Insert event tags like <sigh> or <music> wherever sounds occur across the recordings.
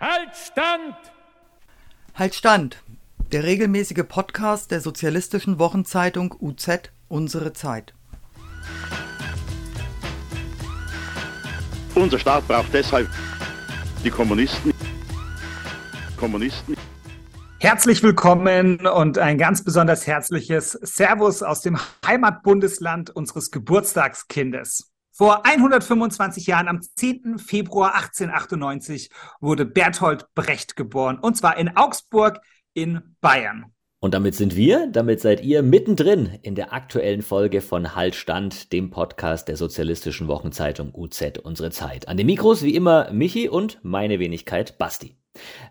Halt Stand! Halt Stand! Der regelmäßige Podcast der sozialistischen Wochenzeitung UZ Unsere Zeit. Unser Staat braucht deshalb die Kommunisten. Kommunisten. Herzlich willkommen und ein ganz besonders herzliches Servus aus dem Heimatbundesland unseres Geburtstagskindes. Vor 125 Jahren, am 10. Februar 1898, wurde Berthold Brecht geboren, und zwar in Augsburg in Bayern. Und damit sind wir, damit seid ihr mittendrin in der aktuellen Folge von Halt Stand, dem Podcast der sozialistischen Wochenzeitung UZ Unsere Zeit. An den Mikros wie immer Michi und meine Wenigkeit Basti.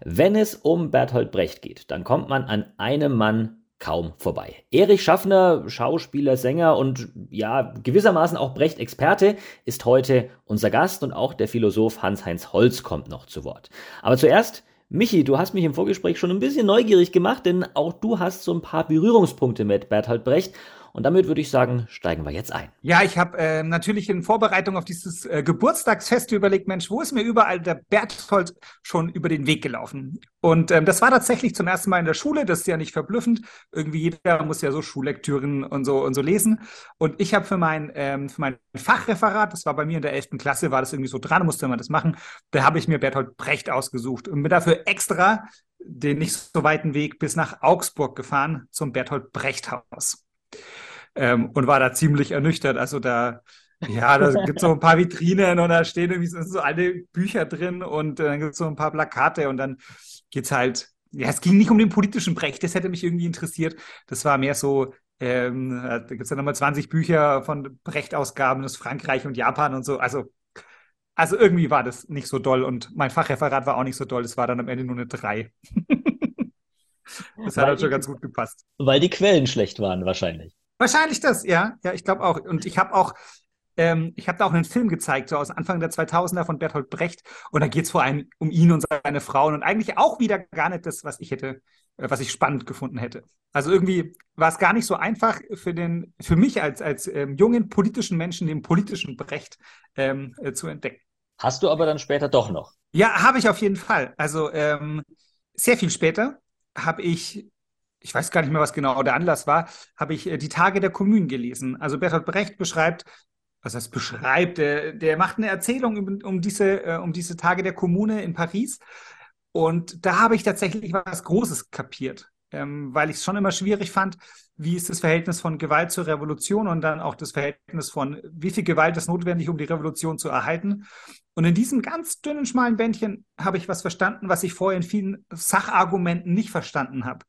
Wenn es um Berthold Brecht geht, dann kommt man an einem Mann kaum vorbei. Erich Schaffner, Schauspieler, Sänger und ja, gewissermaßen auch Brecht-Experte, ist heute unser Gast und auch der Philosoph Hans-Heinz Holz kommt noch zu Wort. Aber zuerst, Michi, du hast mich im Vorgespräch schon ein bisschen neugierig gemacht, denn auch du hast so ein paar Berührungspunkte mit Berthold Brecht und damit würde ich sagen, steigen wir jetzt ein. Ja, ich habe äh, natürlich in Vorbereitung auf dieses äh, Geburtstagsfest überlegt, Mensch, wo ist mir überall der Berthold schon über den Weg gelaufen? Und ähm, das war tatsächlich zum ersten Mal in der Schule, das ist ja nicht verblüffend. Irgendwie jeder muss ja so Schullektüren und so und so lesen. Und ich habe für mein, ähm, für mein Fachreferat, das war bei mir in der 11. Klasse, war das irgendwie so dran, musste man das machen, da habe ich mir Berthold Brecht ausgesucht und mir dafür extra den nicht so weiten Weg bis nach Augsburg gefahren zum Berthold Brecht Haus ähm, und war da ziemlich ernüchtert. Also da, ja, da <laughs> gibt es so ein paar Vitrinen und da stehen irgendwie so, so alle Bücher drin und äh, dann gibt es so ein paar Plakate und dann geht's halt, ja, es ging nicht um den politischen Brecht, das hätte mich irgendwie interessiert. Das war mehr so, ähm, da gibt es ja nochmal 20 Bücher von Brecht-Ausgaben aus Frankreich und Japan und so. Also, also irgendwie war das nicht so doll und mein Fachreferat war auch nicht so doll. Es war dann am Ende nur eine 3. <laughs> das hat halt schon ganz gut gepasst. Weil die Quellen schlecht waren, wahrscheinlich. Wahrscheinlich das, ja. Ja, ich glaube auch. Und ich habe auch, ähm, ich habe da auch einen Film gezeigt, so aus Anfang der 2000er von Bertolt Brecht. Und da geht es vor allem um ihn und seine Frauen und eigentlich auch wieder gar nicht das, was ich hätte, äh, was ich spannend gefunden hätte. Also irgendwie war es gar nicht so einfach für den, für mich als, als ähm, jungen politischen Menschen den politischen Brecht ähm, äh, zu entdecken. Hast du aber dann später doch noch? Ja, habe ich auf jeden Fall. Also ähm, sehr viel später habe ich ich weiß gar nicht mehr, was genau der Anlass war, habe ich äh, die Tage der Kommunen gelesen. Also Bertolt Brecht beschreibt, was heißt beschreibt, der, der macht eine Erzählung um, um, diese, äh, um diese Tage der Kommune in Paris. Und da habe ich tatsächlich was Großes kapiert, ähm, weil ich es schon immer schwierig fand, wie ist das Verhältnis von Gewalt zur Revolution und dann auch das Verhältnis von, wie viel Gewalt ist notwendig, um die Revolution zu erhalten. Und in diesem ganz dünnen, schmalen Bändchen habe ich was verstanden, was ich vorher in vielen Sachargumenten nicht verstanden habe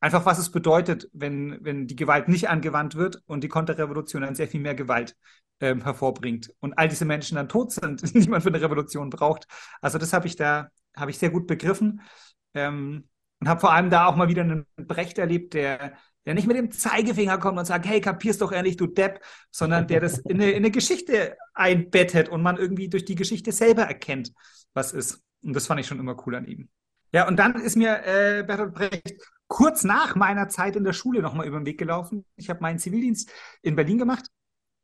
einfach was es bedeutet, wenn, wenn die Gewalt nicht angewandt wird und die Konterrevolution dann sehr viel mehr Gewalt ähm, hervorbringt und all diese Menschen dann tot sind, <laughs> die man für eine Revolution braucht. Also das habe ich da, habe ich sehr gut begriffen ähm, und habe vor allem da auch mal wieder einen Brecht erlebt, der, der nicht mit dem Zeigefinger kommt und sagt, hey, kapierst doch endlich, du Depp, sondern der das in eine, in eine Geschichte einbettet und man irgendwie durch die Geschichte selber erkennt, was ist. Und das fand ich schon immer cool an ihm. Ja, und dann ist mir äh, Bertolt Brecht kurz nach meiner Zeit in der Schule nochmal über den Weg gelaufen. Ich habe meinen Zivildienst in Berlin gemacht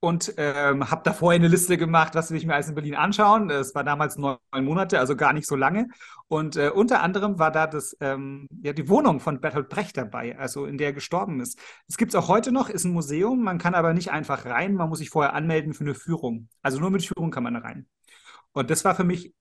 und ähm, habe da vorher eine Liste gemacht, was will ich mir alles in Berlin anschauen. Es war damals neun Monate, also gar nicht so lange. Und äh, unter anderem war da das, ähm, ja, die Wohnung von Bertolt Brecht dabei, also in der er gestorben ist. Es gibt es auch heute noch, ist ein Museum, man kann aber nicht einfach rein, man muss sich vorher anmelden für eine Führung. Also nur mit Führung kann man da rein. Und das war für mich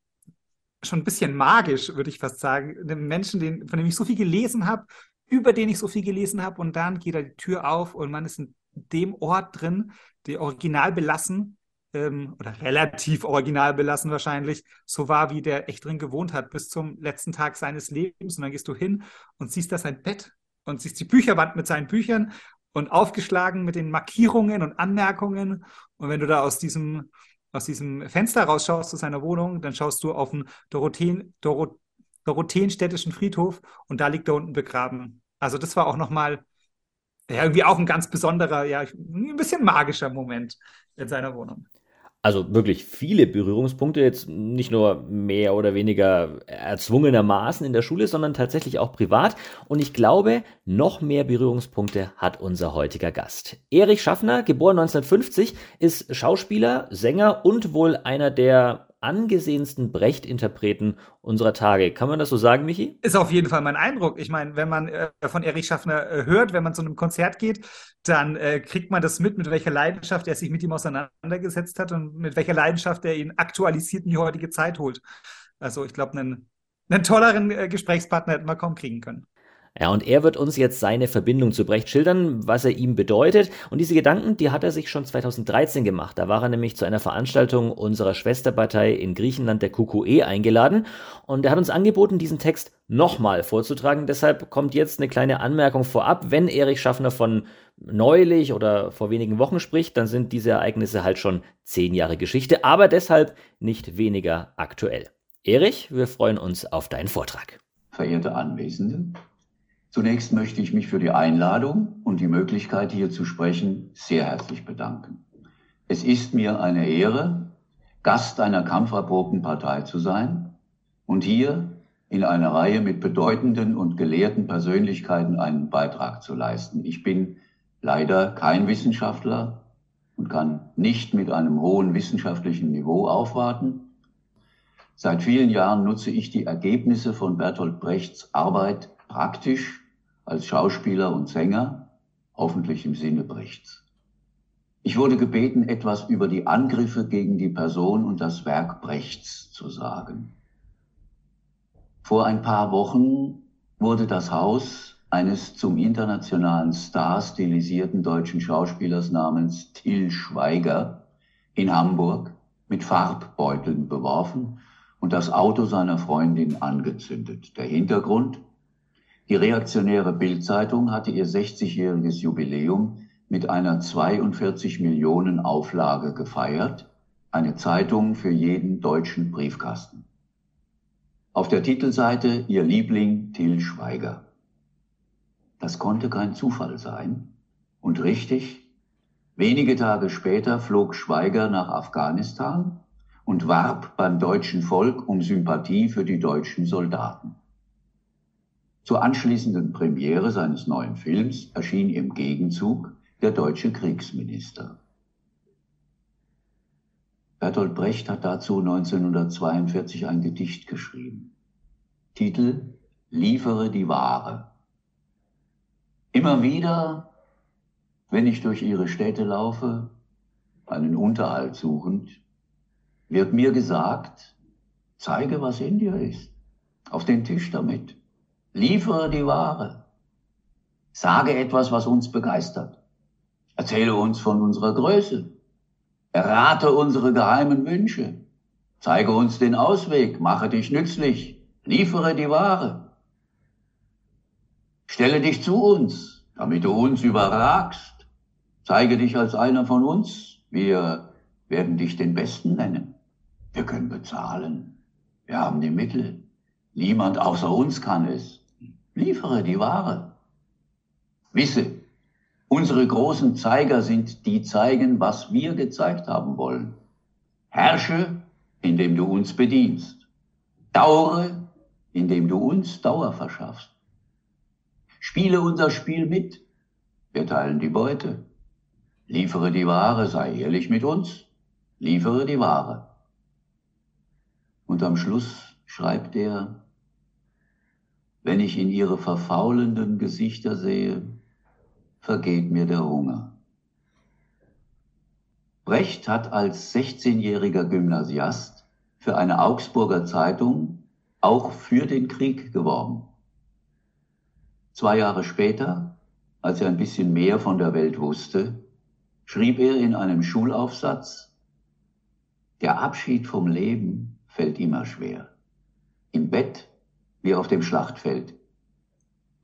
schon ein bisschen magisch, würde ich fast sagen. Einem Menschen, den, von dem ich so viel gelesen habe, über den ich so viel gelesen habe und dann geht da die Tür auf und man ist in dem Ort drin, der original belassen ähm, oder relativ original belassen wahrscheinlich, so war, wie der echt drin gewohnt hat bis zum letzten Tag seines Lebens. Und dann gehst du hin und siehst da sein Bett und siehst die Bücherwand mit seinen Büchern und aufgeschlagen mit den Markierungen und Anmerkungen. Und wenn du da aus diesem, aus diesem Fenster rausschaust zu seiner Wohnung, dann schaust du auf den Dorotheen, Dorot Dorotheenstädtischen Friedhof und da liegt er unten begraben. Also das war auch nochmal ja, irgendwie auch ein ganz besonderer, ja, ein bisschen magischer Moment in seiner Wohnung. Also wirklich viele Berührungspunkte, jetzt nicht nur mehr oder weniger erzwungenermaßen in der Schule, sondern tatsächlich auch privat. Und ich glaube, noch mehr Berührungspunkte hat unser heutiger Gast. Erich Schaffner, geboren 1950, ist Schauspieler, Sänger und wohl einer der angesehensten Brecht-Interpreten unserer Tage. Kann man das so sagen, Michi? Ist auf jeden Fall mein Eindruck. Ich meine, wenn man äh, von Erich Schaffner äh, hört, wenn man zu einem Konzert geht, dann äh, kriegt man das mit, mit welcher Leidenschaft er sich mit ihm auseinandergesetzt hat und mit welcher Leidenschaft er ihn aktualisiert in die heutige Zeit holt. Also ich glaube, einen, einen tolleren äh, Gesprächspartner hätten wir kaum kriegen können. Ja, und er wird uns jetzt seine Verbindung zu Brecht schildern, was er ihm bedeutet. Und diese Gedanken, die hat er sich schon 2013 gemacht. Da war er nämlich zu einer Veranstaltung unserer Schwesterpartei in Griechenland, der QQE, eingeladen. Und er hat uns angeboten, diesen Text nochmal vorzutragen. Deshalb kommt jetzt eine kleine Anmerkung vorab. Wenn Erich Schaffner von neulich oder vor wenigen Wochen spricht, dann sind diese Ereignisse halt schon zehn Jahre Geschichte, aber deshalb nicht weniger aktuell. Erich, wir freuen uns auf deinen Vortrag. Verehrte Anwesende, Zunächst möchte ich mich für die Einladung und die Möglichkeit, hier zu sprechen, sehr herzlich bedanken. Es ist mir eine Ehre, Gast einer kampferprobten Partei zu sein und hier in einer Reihe mit bedeutenden und gelehrten Persönlichkeiten einen Beitrag zu leisten. Ich bin leider kein Wissenschaftler und kann nicht mit einem hohen wissenschaftlichen Niveau aufwarten. Seit vielen Jahren nutze ich die Ergebnisse von Bertolt Brechts Arbeit praktisch als Schauspieler und Sänger, hoffentlich im Sinne Brechts. Ich wurde gebeten, etwas über die Angriffe gegen die Person und das Werk Brechts zu sagen. Vor ein paar Wochen wurde das Haus eines zum internationalen Star stilisierten deutschen Schauspielers namens Till Schweiger in Hamburg mit Farbbeuteln beworfen und das Auto seiner Freundin angezündet. Der Hintergrund, die reaktionäre Bildzeitung hatte ihr 60-jähriges Jubiläum mit einer 42 Millionen Auflage gefeiert, eine Zeitung für jeden deutschen Briefkasten. Auf der Titelseite ihr Liebling Till Schweiger. Das konnte kein Zufall sein. Und richtig, wenige Tage später flog Schweiger nach Afghanistan und warb beim deutschen Volk um Sympathie für die deutschen Soldaten. Zur anschließenden Premiere seines neuen Films erschien im Gegenzug der deutsche Kriegsminister. Bertolt Brecht hat dazu 1942 ein Gedicht geschrieben. Titel Liefere die Ware. Immer wieder, wenn ich durch ihre Städte laufe, einen Unterhalt suchend, wird mir gesagt, zeige, was in dir ist. Auf den Tisch damit. Liefere die Ware. Sage etwas, was uns begeistert. Erzähle uns von unserer Größe. Errate unsere geheimen Wünsche. Zeige uns den Ausweg. Mache dich nützlich. Liefere die Ware. Stelle dich zu uns, damit du uns überragst. Zeige dich als einer von uns. Wir werden dich den Besten nennen. Wir können bezahlen. Wir haben die Mittel. Niemand außer uns kann es. Liefere die Ware. Wisse, unsere großen Zeiger sind die zeigen, was wir gezeigt haben wollen. Herrsche, indem du uns bedienst. Daure, indem du uns Dauer verschaffst. Spiele unser Spiel mit. Wir teilen die Beute. Liefere die Ware, sei ehrlich mit uns. Liefere die Ware. Und am Schluss schreibt er, wenn ich in ihre verfaulenden Gesichter sehe, vergeht mir der Hunger. Brecht hat als 16-jähriger Gymnasiast für eine Augsburger Zeitung auch für den Krieg geworben. Zwei Jahre später, als er ein bisschen mehr von der Welt wusste, schrieb er in einem Schulaufsatz, der Abschied vom Leben fällt immer schwer. Im Bett wie auf dem Schlachtfeld.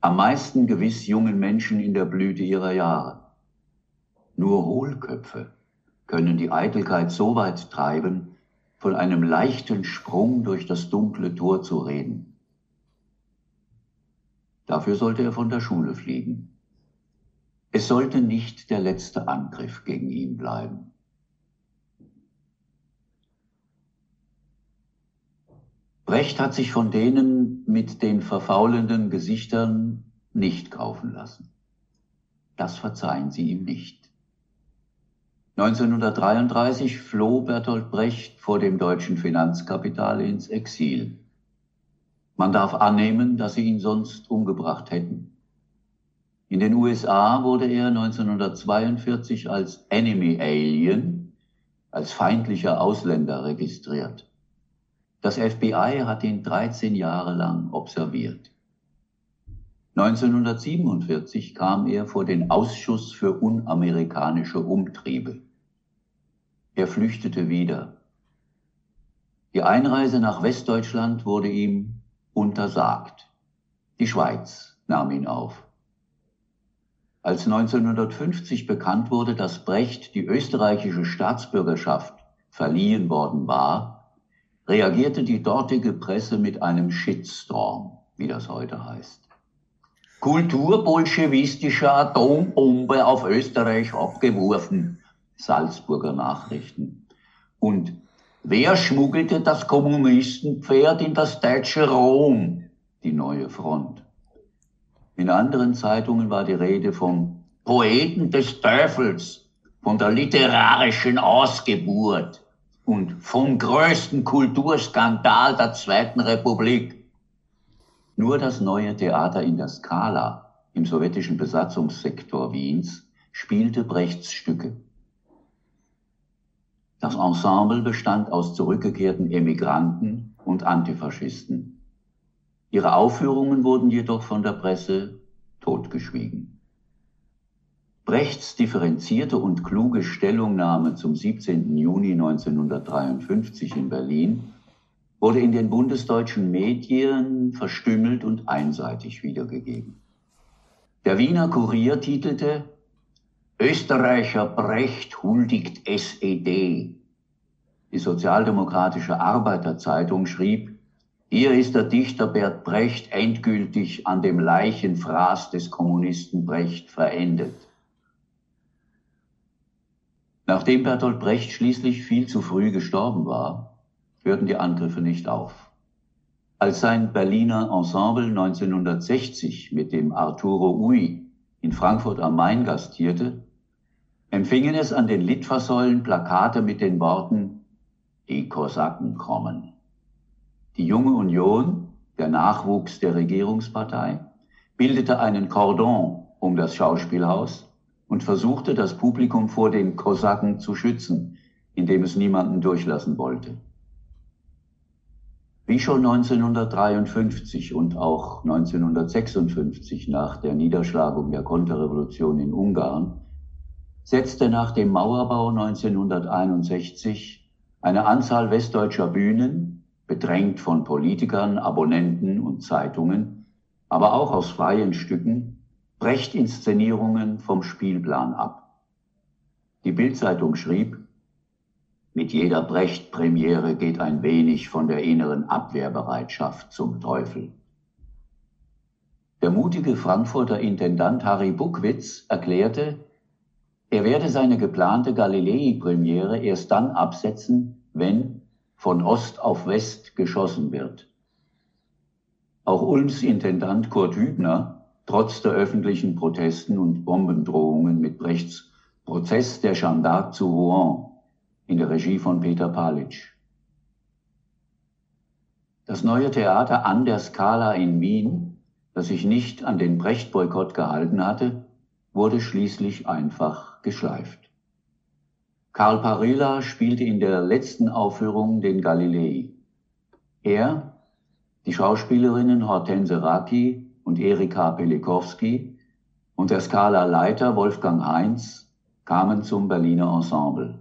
Am meisten gewiss jungen Menschen in der Blüte ihrer Jahre. Nur Hohlköpfe können die Eitelkeit so weit treiben, von einem leichten Sprung durch das dunkle Tor zu reden. Dafür sollte er von der Schule fliegen. Es sollte nicht der letzte Angriff gegen ihn bleiben. Brecht hat sich von denen mit den verfaulenden Gesichtern nicht kaufen lassen. Das verzeihen sie ihm nicht. 1933 floh Bertolt Brecht vor dem deutschen Finanzkapital ins Exil. Man darf annehmen, dass sie ihn sonst umgebracht hätten. In den USA wurde er 1942 als Enemy Alien, als feindlicher Ausländer registriert. Das FBI hat ihn 13 Jahre lang observiert. 1947 kam er vor den Ausschuss für unamerikanische Umtriebe. Er flüchtete wieder. Die Einreise nach Westdeutschland wurde ihm untersagt. Die Schweiz nahm ihn auf. Als 1950 bekannt wurde, dass Brecht die österreichische Staatsbürgerschaft verliehen worden war, reagierte die dortige Presse mit einem Shitstorm, wie das heute heißt. Kulturbolschewistische Atombombe auf Österreich abgeworfen, Salzburger Nachrichten. Und wer schmuggelte das Kommunistenpferd in das deutsche Rom? Die neue Front. In anderen Zeitungen war die Rede vom Poeten des Teufels, von der literarischen Ausgeburt und vom größten Kulturskandal der Zweiten Republik. Nur das neue Theater in der Skala im sowjetischen Besatzungssektor Wiens spielte Brechts Stücke. Das Ensemble bestand aus zurückgekehrten Emigranten und Antifaschisten. Ihre Aufführungen wurden jedoch von der Presse totgeschwiegen. Brechts differenzierte und kluge Stellungnahme zum 17. Juni 1953 in Berlin wurde in den bundesdeutschen Medien verstümmelt und einseitig wiedergegeben. Der Wiener Kurier titelte Österreicher Brecht huldigt SED. Die Sozialdemokratische Arbeiterzeitung schrieb, hier ist der Dichter Bert Brecht endgültig an dem Leichenfraß des Kommunisten Brecht verendet. Nachdem Bertolt Brecht schließlich viel zu früh gestorben war, hörten die Angriffe nicht auf. Als sein Berliner Ensemble 1960 mit dem Arturo Ui in Frankfurt am Main gastierte, empfingen es an den Litfaßsäulen Plakate mit den Worten Die Kosaken kommen. Die junge Union, der Nachwuchs der Regierungspartei, bildete einen Cordon um das Schauspielhaus und versuchte das Publikum vor den Kosaken zu schützen, indem es niemanden durchlassen wollte. Wie schon 1953 und auch 1956 nach der Niederschlagung der Konterrevolution in Ungarn setzte nach dem Mauerbau 1961 eine Anzahl westdeutscher Bühnen, bedrängt von Politikern, Abonnenten und Zeitungen, aber auch aus freien Stücken, Brecht-Inszenierungen vom Spielplan ab. Die Bildzeitung schrieb, mit jeder Brecht-Premiere geht ein wenig von der inneren Abwehrbereitschaft zum Teufel. Der mutige Frankfurter Intendant Harry Buckwitz erklärte, er werde seine geplante Galilei-Premiere erst dann absetzen, wenn von Ost auf West geschossen wird. Auch Ulms Intendant Kurt Hübner, trotz der öffentlichen Protesten und Bombendrohungen mit Brechts Prozess der Jeanne d'Arc zu Rouen in der Regie von Peter Palitsch. Das neue Theater an der Scala in Wien, das sich nicht an den Brecht-Boykott gehalten hatte, wurde schließlich einfach geschleift. Karl Parilla spielte in der letzten Aufführung den Galilei. Er, die Schauspielerinnen Hortense Raki und Erika Pelikowski und der Skala-Leiter Wolfgang Heinz kamen zum Berliner Ensemble.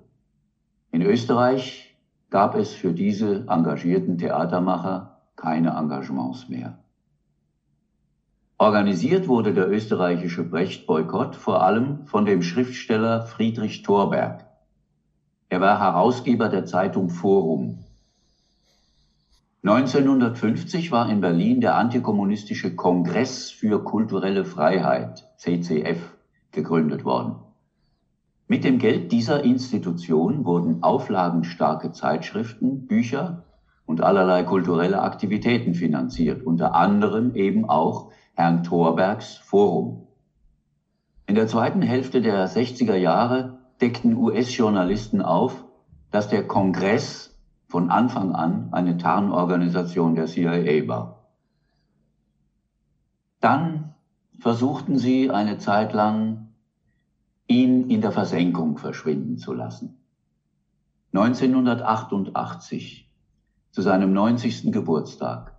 In Österreich gab es für diese engagierten Theatermacher keine Engagements mehr. Organisiert wurde der österreichische Brecht-Boykott vor allem von dem Schriftsteller Friedrich Thorberg. Er war Herausgeber der Zeitung Forum. 1950 war in Berlin der antikommunistische Kongress für kulturelle Freiheit, CCF, gegründet worden. Mit dem Geld dieser Institution wurden auflagenstarke Zeitschriften, Bücher und allerlei kulturelle Aktivitäten finanziert, unter anderem eben auch Herrn Thorbergs Forum. In der zweiten Hälfte der 60er Jahre deckten US-Journalisten auf, dass der Kongress von Anfang an eine Tarnorganisation der CIA war. Dann versuchten sie eine Zeit lang, ihn in der Versenkung verschwinden zu lassen. 1988, zu seinem 90. Geburtstag,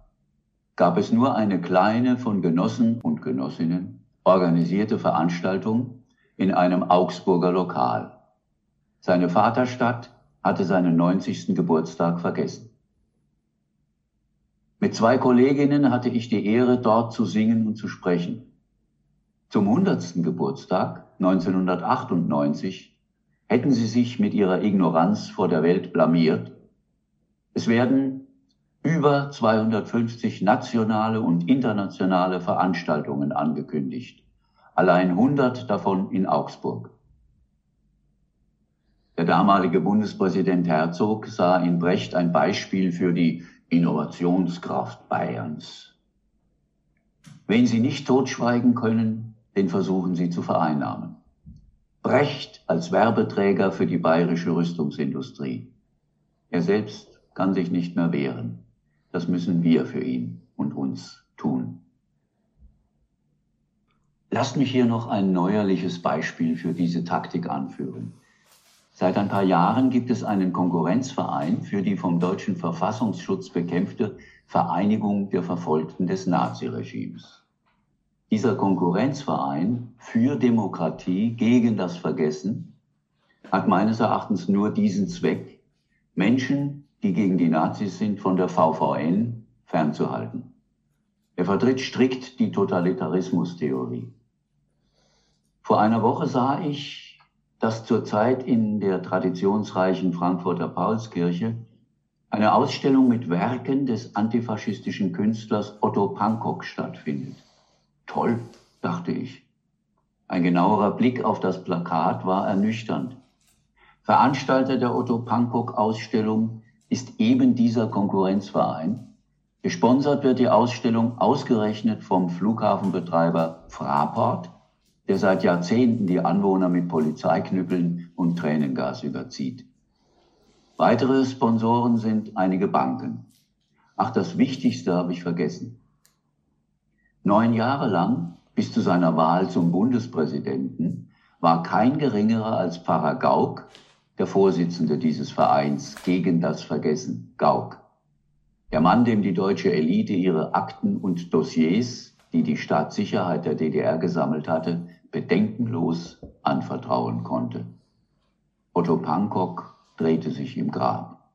gab es nur eine kleine von Genossen und Genossinnen organisierte Veranstaltung in einem Augsburger Lokal. Seine Vaterstadt hatte seinen 90. Geburtstag vergessen. Mit zwei Kolleginnen hatte ich die Ehre, dort zu singen und zu sprechen. Zum 100. Geburtstag 1998 hätten sie sich mit ihrer Ignoranz vor der Welt blamiert. Es werden über 250 nationale und internationale Veranstaltungen angekündigt, allein 100 davon in Augsburg. Der damalige Bundespräsident Herzog sah in Brecht ein Beispiel für die Innovationskraft Bayerns. Wen Sie nicht totschweigen können, den versuchen Sie zu vereinnahmen. Brecht als Werbeträger für die bayerische Rüstungsindustrie. Er selbst kann sich nicht mehr wehren. Das müssen wir für ihn und uns tun. Lasst mich hier noch ein neuerliches Beispiel für diese Taktik anführen. Seit ein paar Jahren gibt es einen Konkurrenzverein für die vom deutschen Verfassungsschutz bekämpfte Vereinigung der Verfolgten des Naziregimes. Dieser Konkurrenzverein für Demokratie gegen das Vergessen hat meines Erachtens nur diesen Zweck, Menschen, die gegen die Nazis sind, von der VVN fernzuhalten. Er vertritt strikt die Totalitarismustheorie. Vor einer Woche sah ich, dass zurzeit in der traditionsreichen Frankfurter Paulskirche eine Ausstellung mit Werken des antifaschistischen Künstlers Otto Pankok stattfindet. Toll, dachte ich. Ein genauerer Blick auf das Plakat war ernüchternd. Veranstalter der Otto Pankok-Ausstellung ist eben dieser Konkurrenzverein. Gesponsert wird die Ausstellung ausgerechnet vom Flughafenbetreiber Fraport, der seit Jahrzehnten die Anwohner mit Polizeiknüppeln und Tränengas überzieht. Weitere Sponsoren sind einige Banken. Ach, das Wichtigste habe ich vergessen. Neun Jahre lang, bis zu seiner Wahl zum Bundespräsidenten, war kein geringerer als Pfarrer Gauck der Vorsitzende dieses Vereins gegen das Vergessen, Gauck. Der Mann, dem die deutsche Elite ihre Akten und Dossiers, die die Staatssicherheit der DDR gesammelt hatte, bedenkenlos anvertrauen konnte. Otto Pankok drehte sich im Grab.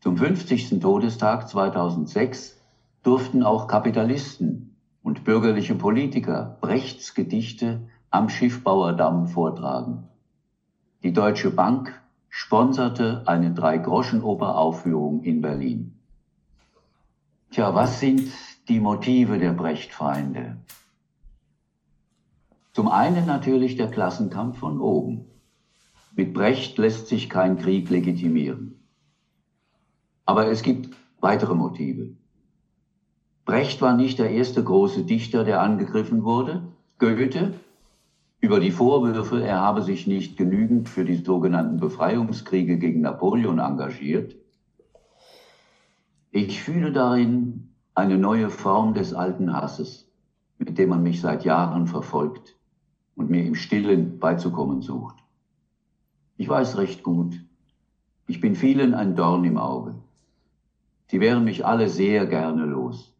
Zum 50. Todestag 2006 durften auch Kapitalisten und bürgerliche Politiker Brechts Gedichte am Schiffbauerdamm vortragen. Die Deutsche Bank sponserte eine Drei-Groschen-Oper-Aufführung in Berlin. Tja, was sind die Motive der Brecht-Feinde? Zum einen natürlich der Klassenkampf von oben. Mit Brecht lässt sich kein Krieg legitimieren. Aber es gibt weitere Motive. Brecht war nicht der erste große Dichter, der angegriffen wurde. Goethe über die Vorwürfe, er habe sich nicht genügend für die sogenannten Befreiungskriege gegen Napoleon engagiert. Ich fühle darin eine neue Form des alten Hasses, mit dem man mich seit Jahren verfolgt und mir im Stillen beizukommen sucht. Ich weiß recht gut, ich bin vielen ein Dorn im Auge. Sie wären mich alle sehr gerne los.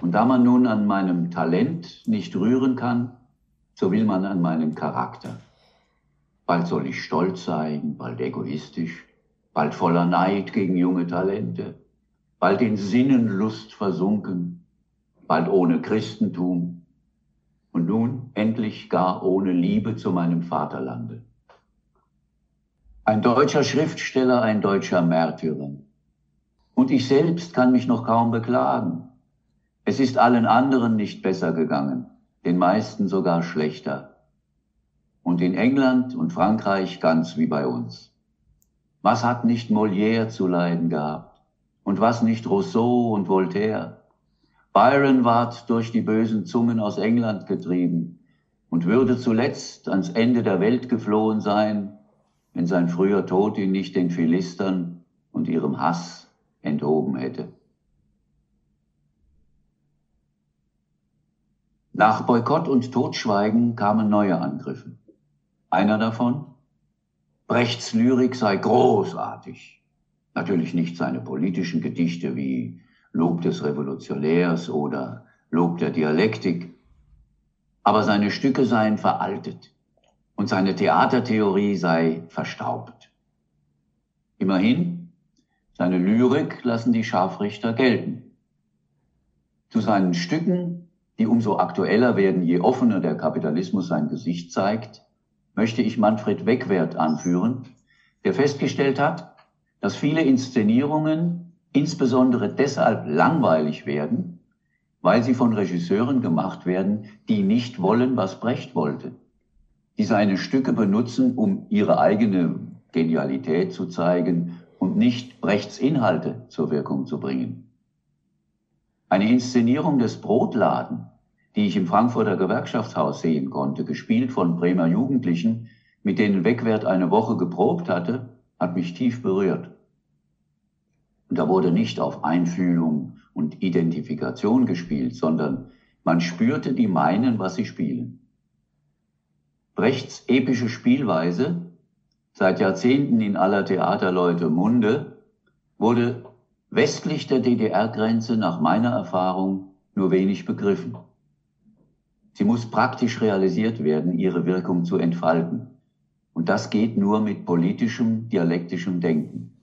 Und da man nun an meinem Talent nicht rühren kann, so will man an meinen Charakter. Bald soll ich stolz sein, bald egoistisch, bald voller Neid gegen junge Talente, bald in Sinnenlust versunken, bald ohne Christentum und nun endlich gar ohne Liebe zu meinem Vaterlande. Ein deutscher Schriftsteller, ein deutscher Märtyrer. Und ich selbst kann mich noch kaum beklagen. Es ist allen anderen nicht besser gegangen, den meisten sogar schlechter. Und in England und Frankreich ganz wie bei uns. Was hat nicht Molière zu leiden gehabt? Und was nicht Rousseau und Voltaire? Byron ward durch die bösen Zungen aus England getrieben. und würde zuletzt ans Ende der Welt geflohen sein, wenn sein früher Tod ihn nicht den Philistern und ihrem Hass enthoben hätte. Nach Boykott und Totschweigen kamen neue Angriffe. Einer davon, Brechts Lyrik sei großartig. Natürlich nicht seine politischen Gedichte wie Lob des Revolutionärs oder Lob der Dialektik, aber seine Stücke seien veraltet und seine Theatertheorie sei verstaubt. Immerhin, seine Lyrik lassen die Scharfrichter gelten. Zu seinen Stücken die umso aktueller werden, je offener der Kapitalismus sein Gesicht zeigt, möchte ich Manfred Wegwert anführen, der festgestellt hat, dass viele Inszenierungen insbesondere deshalb langweilig werden, weil sie von Regisseuren gemacht werden, die nicht wollen, was Brecht wollte, die seine Stücke benutzen, um ihre eigene Genialität zu zeigen und nicht Brechts Inhalte zur Wirkung zu bringen. Eine Inszenierung des Brotladen, die ich im Frankfurter Gewerkschaftshaus sehen konnte, gespielt von Bremer Jugendlichen, mit denen Wegwert eine Woche geprobt hatte, hat mich tief berührt. Und da wurde nicht auf Einfühlung und Identifikation gespielt, sondern man spürte, die meinen, was sie spielen. Brechts epische Spielweise, seit Jahrzehnten in aller Theaterleute Munde, wurde westlich der DDR-Grenze nach meiner Erfahrung nur wenig begriffen. Sie muss praktisch realisiert werden, ihre Wirkung zu entfalten. Und das geht nur mit politischem, dialektischem Denken.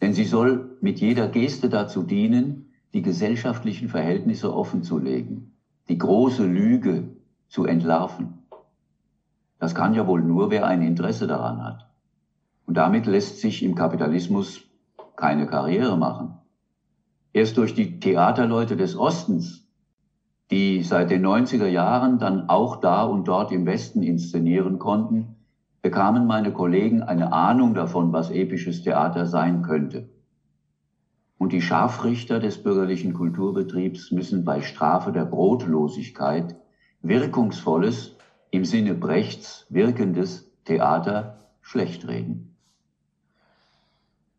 Denn sie soll mit jeder Geste dazu dienen, die gesellschaftlichen Verhältnisse offenzulegen, die große Lüge zu entlarven. Das kann ja wohl nur, wer ein Interesse daran hat. Und damit lässt sich im Kapitalismus keine Karriere machen. Erst durch die Theaterleute des Ostens, die seit den 90er Jahren dann auch da und dort im Westen inszenieren konnten, bekamen meine Kollegen eine Ahnung davon, was episches Theater sein könnte. Und die Scharfrichter des bürgerlichen Kulturbetriebs müssen bei Strafe der Brotlosigkeit wirkungsvolles, im Sinne Brechts wirkendes Theater schlecht reden.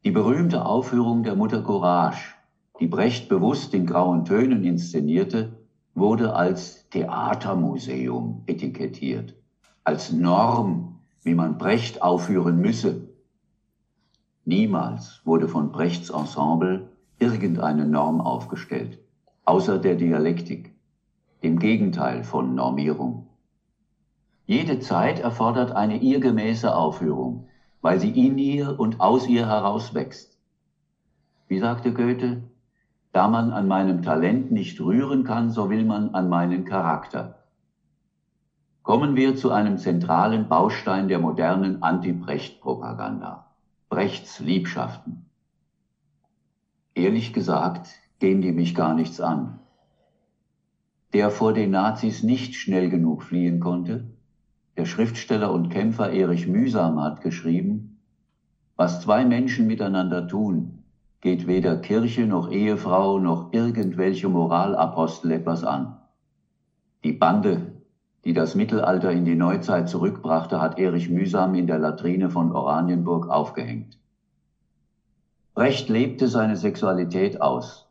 Die berühmte Aufführung der Mutter Courage, die Brecht bewusst in grauen Tönen inszenierte, wurde als Theatermuseum etikettiert, als Norm, wie man Brecht aufführen müsse. Niemals wurde von Brechts Ensemble irgendeine Norm aufgestellt, außer der Dialektik, dem Gegenteil von Normierung. Jede Zeit erfordert eine ihr gemäße Aufführung, weil sie in ihr und aus ihr herauswächst. Wie sagte Goethe, da man an meinem Talent nicht rühren kann, so will man an meinen Charakter. Kommen wir zu einem zentralen Baustein der modernen Anti-Brecht-Propaganda. Brechts Liebschaften. Ehrlich gesagt gehen die mich gar nichts an. Der vor den Nazis nicht schnell genug fliehen konnte, der Schriftsteller und Kämpfer Erich Mühsam hat geschrieben, was zwei Menschen miteinander tun, geht weder Kirche noch Ehefrau noch irgendwelche Moralapostel etwas an. Die Bande, die das Mittelalter in die Neuzeit zurückbrachte, hat Erich Mühsam in der Latrine von Oranienburg aufgehängt. Brecht lebte seine Sexualität aus.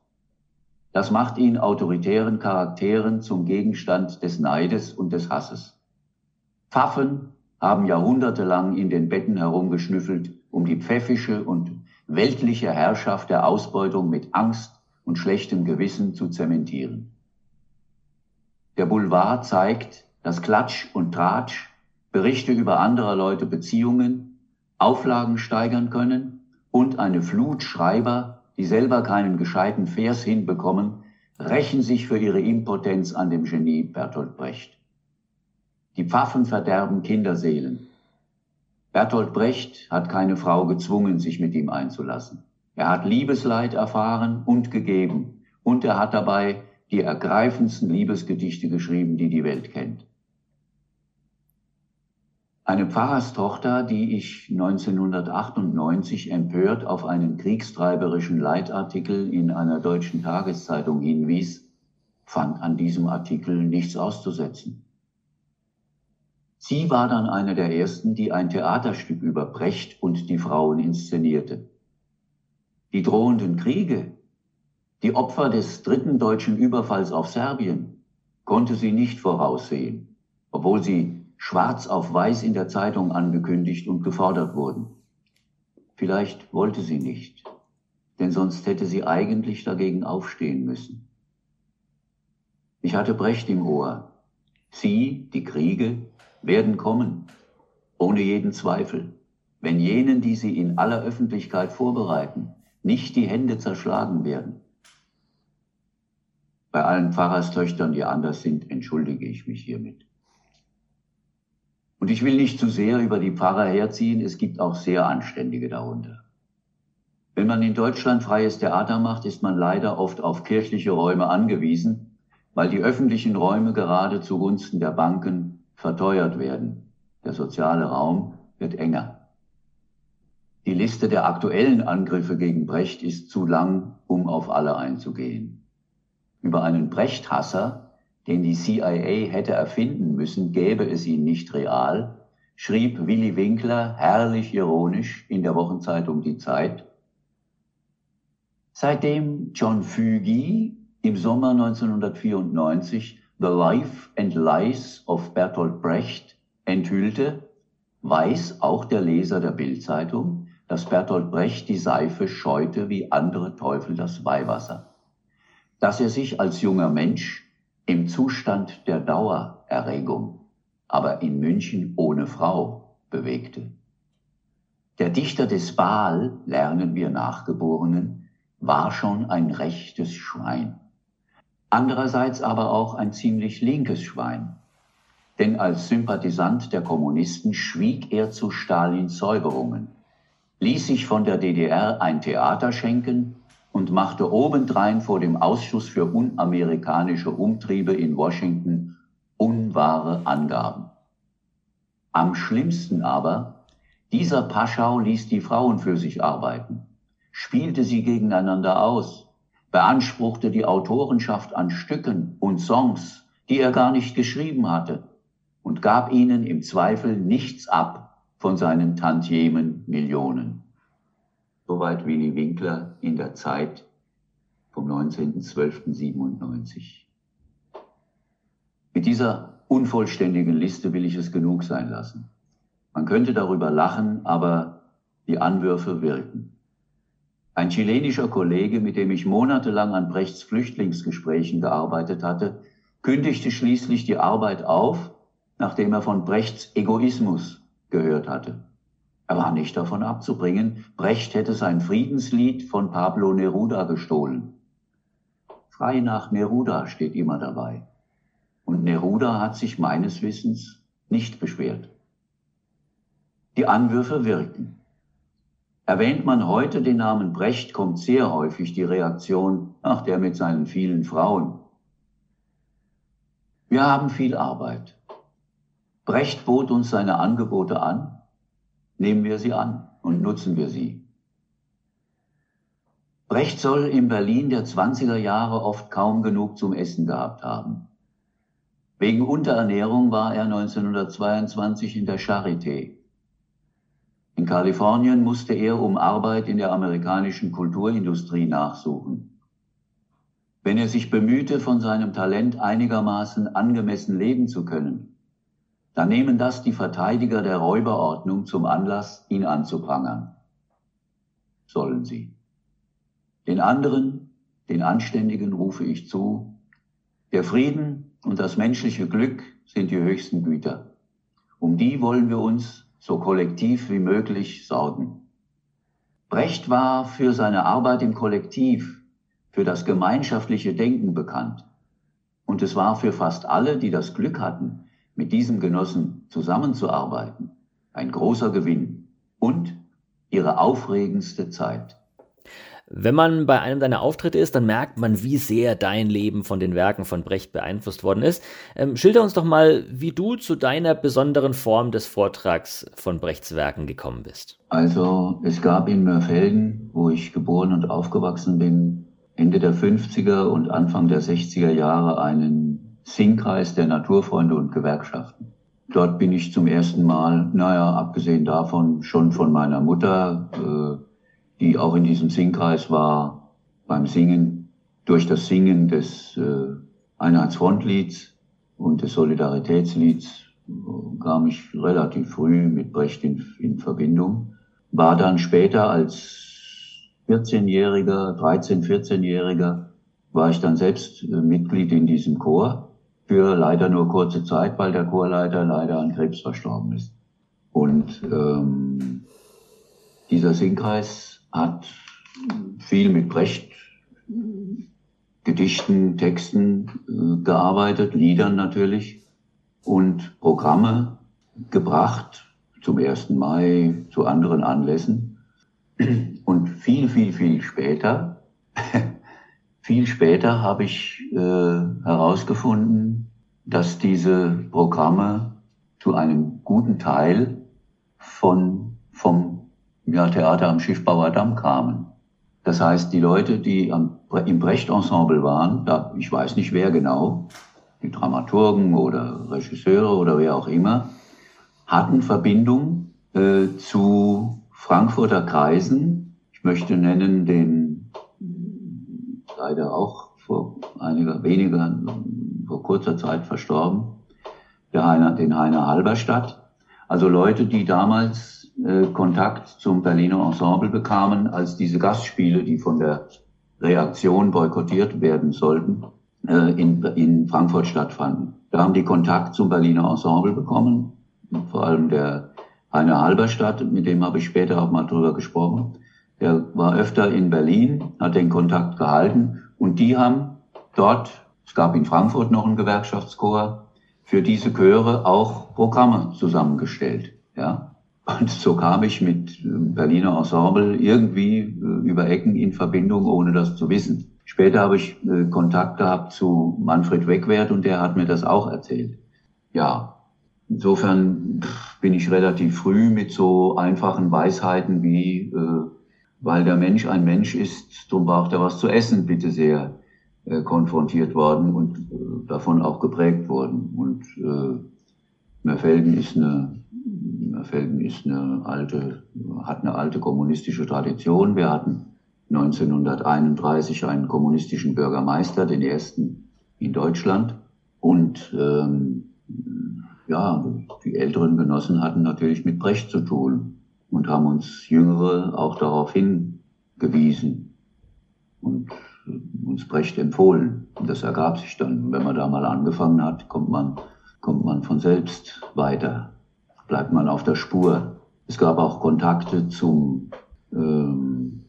Das macht ihn autoritären Charakteren zum Gegenstand des Neides und des Hasses. Pfaffen haben jahrhundertelang in den Betten herumgeschnüffelt, um die pfäffische und weltliche Herrschaft der Ausbeutung mit Angst und schlechtem Gewissen zu zementieren. Der Boulevard zeigt, dass Klatsch und Tratsch, Berichte über anderer Leute Beziehungen, Auflagen steigern können und eine Flut Schreiber, die selber keinen gescheiten Vers hinbekommen, rächen sich für ihre Impotenz an dem Genie Bertolt Brecht. Die Pfaffen verderben Kinderseelen. Bertolt Brecht hat keine Frau gezwungen, sich mit ihm einzulassen. Er hat Liebesleid erfahren und gegeben. Und er hat dabei die ergreifendsten Liebesgedichte geschrieben, die die Welt kennt. Eine Pfarrerstochter, die ich 1998 empört auf einen kriegstreiberischen Leitartikel in einer deutschen Tageszeitung hinwies, fand an diesem Artikel nichts auszusetzen. Sie war dann eine der ersten, die ein Theaterstück über Brecht und die Frauen inszenierte. Die drohenden Kriege, die Opfer des dritten deutschen Überfalls auf Serbien, konnte sie nicht voraussehen, obwohl sie schwarz auf weiß in der Zeitung angekündigt und gefordert wurden. Vielleicht wollte sie nicht, denn sonst hätte sie eigentlich dagegen aufstehen müssen. Ich hatte Brecht im Ohr. Sie, die Kriege, werden kommen, ohne jeden Zweifel, wenn jenen, die sie in aller Öffentlichkeit vorbereiten, nicht die Hände zerschlagen werden. Bei allen Pfarrerstöchtern, die anders sind, entschuldige ich mich hiermit. Und ich will nicht zu sehr über die Pfarrer herziehen, es gibt auch sehr Anständige darunter. Wenn man in Deutschland freies Theater macht, ist man leider oft auf kirchliche Räume angewiesen, weil die öffentlichen Räume gerade zugunsten der Banken verteuert werden. Der soziale Raum wird enger. Die Liste der aktuellen Angriffe gegen Brecht ist zu lang, um auf alle einzugehen. Über einen Brecht-Hasser, den die CIA hätte erfinden müssen, gäbe es ihn nicht real, schrieb Willy Winkler herrlich ironisch in der Wochenzeitung Die Zeit. Seitdem John Fügi im Sommer 1994 The Life and Lies of Bertolt Brecht enthüllte, weiß auch der Leser der Bildzeitung, dass Bertolt Brecht die Seife scheute wie andere Teufel das Weihwasser. Dass er sich als junger Mensch im Zustand der Dauererregung, aber in München ohne Frau bewegte. Der Dichter des Baal, lernen wir Nachgeborenen, war schon ein rechtes Schwein andererseits aber auch ein ziemlich linkes Schwein. Denn als Sympathisant der Kommunisten schwieg er zu Stalins Säuberungen, ließ sich von der DDR ein Theater schenken und machte obendrein vor dem Ausschuss für unamerikanische Umtriebe in Washington unwahre Angaben. Am schlimmsten aber, dieser Paschau ließ die Frauen für sich arbeiten, spielte sie gegeneinander aus, beanspruchte die Autorenschaft an Stücken und Songs, die er gar nicht geschrieben hatte, und gab ihnen im Zweifel nichts ab von seinen Tantiemen Millionen. Soweit Willy Winkler in der Zeit vom 19.12.97. Mit dieser unvollständigen Liste will ich es genug sein lassen. Man könnte darüber lachen, aber die Anwürfe wirken. Ein chilenischer Kollege, mit dem ich monatelang an Brechts Flüchtlingsgesprächen gearbeitet hatte, kündigte schließlich die Arbeit auf, nachdem er von Brechts Egoismus gehört hatte. Er war nicht davon abzubringen, Brecht hätte sein Friedenslied von Pablo Neruda gestohlen. Frei nach Neruda steht immer dabei. Und Neruda hat sich meines Wissens nicht beschwert. Die Anwürfe wirken. Erwähnt man heute den Namen Brecht, kommt sehr häufig die Reaktion, ach, der mit seinen vielen Frauen. Wir haben viel Arbeit. Brecht bot uns seine Angebote an, nehmen wir sie an und nutzen wir sie. Brecht soll in Berlin der 20er Jahre oft kaum genug zum Essen gehabt haben. Wegen Unterernährung war er 1922 in der Charité. In Kalifornien musste er um Arbeit in der amerikanischen Kulturindustrie nachsuchen. Wenn er sich bemühte, von seinem Talent einigermaßen angemessen leben zu können, dann nehmen das die Verteidiger der Räuberordnung zum Anlass, ihn anzuprangern. Sollen sie. Den anderen, den Anständigen rufe ich zu, der Frieden und das menschliche Glück sind die höchsten Güter. Um die wollen wir uns so kollektiv wie möglich sorgen. Brecht war für seine Arbeit im Kollektiv, für das gemeinschaftliche Denken bekannt. Und es war für fast alle, die das Glück hatten, mit diesem Genossen zusammenzuarbeiten, ein großer Gewinn und ihre aufregendste Zeit. Wenn man bei einem deiner Auftritte ist, dann merkt man, wie sehr dein Leben von den Werken von Brecht beeinflusst worden ist. Ähm, schilder uns doch mal, wie du zu deiner besonderen Form des Vortrags von Brechts Werken gekommen bist. Also es gab in Mörfelden, wo ich geboren und aufgewachsen bin, Ende der 50er und Anfang der 60er Jahre einen Singkreis der Naturfreunde und Gewerkschaften. dort bin ich zum ersten Mal, naja, abgesehen davon schon von meiner Mutter, äh, die auch in diesem Singkreis war, beim Singen, durch das Singen des äh, Einheitsfrontlieds und des Solidaritätslieds äh, kam ich relativ früh mit Brecht in, in Verbindung. War dann später als 14-Jähriger, 13-, 14-Jähriger, war ich dann selbst äh, Mitglied in diesem Chor für leider nur kurze Zeit, weil der Chorleiter leider an Krebs verstorben ist. Und ähm, dieser Singkreis hat viel mit Brecht Gedichten, Texten äh, gearbeitet, Liedern natürlich und Programme gebracht zum 1. Mai, zu anderen Anlässen. Und viel, viel, viel später <laughs> viel später habe ich äh, herausgefunden, dass diese Programme zu einem guten Teil von, vom ja, Theater am Schiffbauer Damm kamen. Das heißt, die Leute, die am, im Brecht-Ensemble waren, da, ich weiß nicht wer genau, die Dramaturgen oder Regisseure oder wer auch immer, hatten Verbindung äh, zu Frankfurter Kreisen. Ich möchte nennen den leider auch vor einiger weniger, vor kurzer Zeit verstorben, der Heiner, den Heiner Halberstadt. Also Leute, die damals äh, Kontakt zum Berliner Ensemble bekamen, als diese Gastspiele, die von der Reaktion boykottiert werden sollten, äh, in, in Frankfurt stattfanden. Da haben die Kontakt zum Berliner Ensemble bekommen, vor allem der Heiner Halberstadt, mit dem habe ich später auch mal drüber gesprochen. Der war öfter in Berlin, hat den Kontakt gehalten und die haben dort, es gab in Frankfurt noch einen Gewerkschaftschor, für diese Chöre auch Programme zusammengestellt. Ja? Und so kam ich mit Berliner Ensemble irgendwie äh, über Ecken in Verbindung, ohne das zu wissen. Später habe ich äh, Kontakt gehabt zu Manfred Wegwert und der hat mir das auch erzählt. Ja, insofern bin ich relativ früh mit so einfachen Weisheiten wie äh, weil der Mensch ein Mensch ist, darum braucht er was zu essen, bitte sehr, äh, konfrontiert worden und äh, davon auch geprägt worden. Und äh, Merfelden ist eine, Merfelden ist eine alte, hat eine alte kommunistische Tradition. Wir hatten 1931 einen kommunistischen Bürgermeister, den ersten in Deutschland. Und ähm, ja, die älteren Genossen hatten natürlich mit Brecht zu tun und haben uns Jüngere auch darauf hingewiesen und uns Brecht empfohlen. Und das ergab sich dann. Wenn man da mal angefangen hat, kommt man, kommt man von selbst weiter, bleibt man auf der Spur. Es gab auch Kontakte zum, ähm,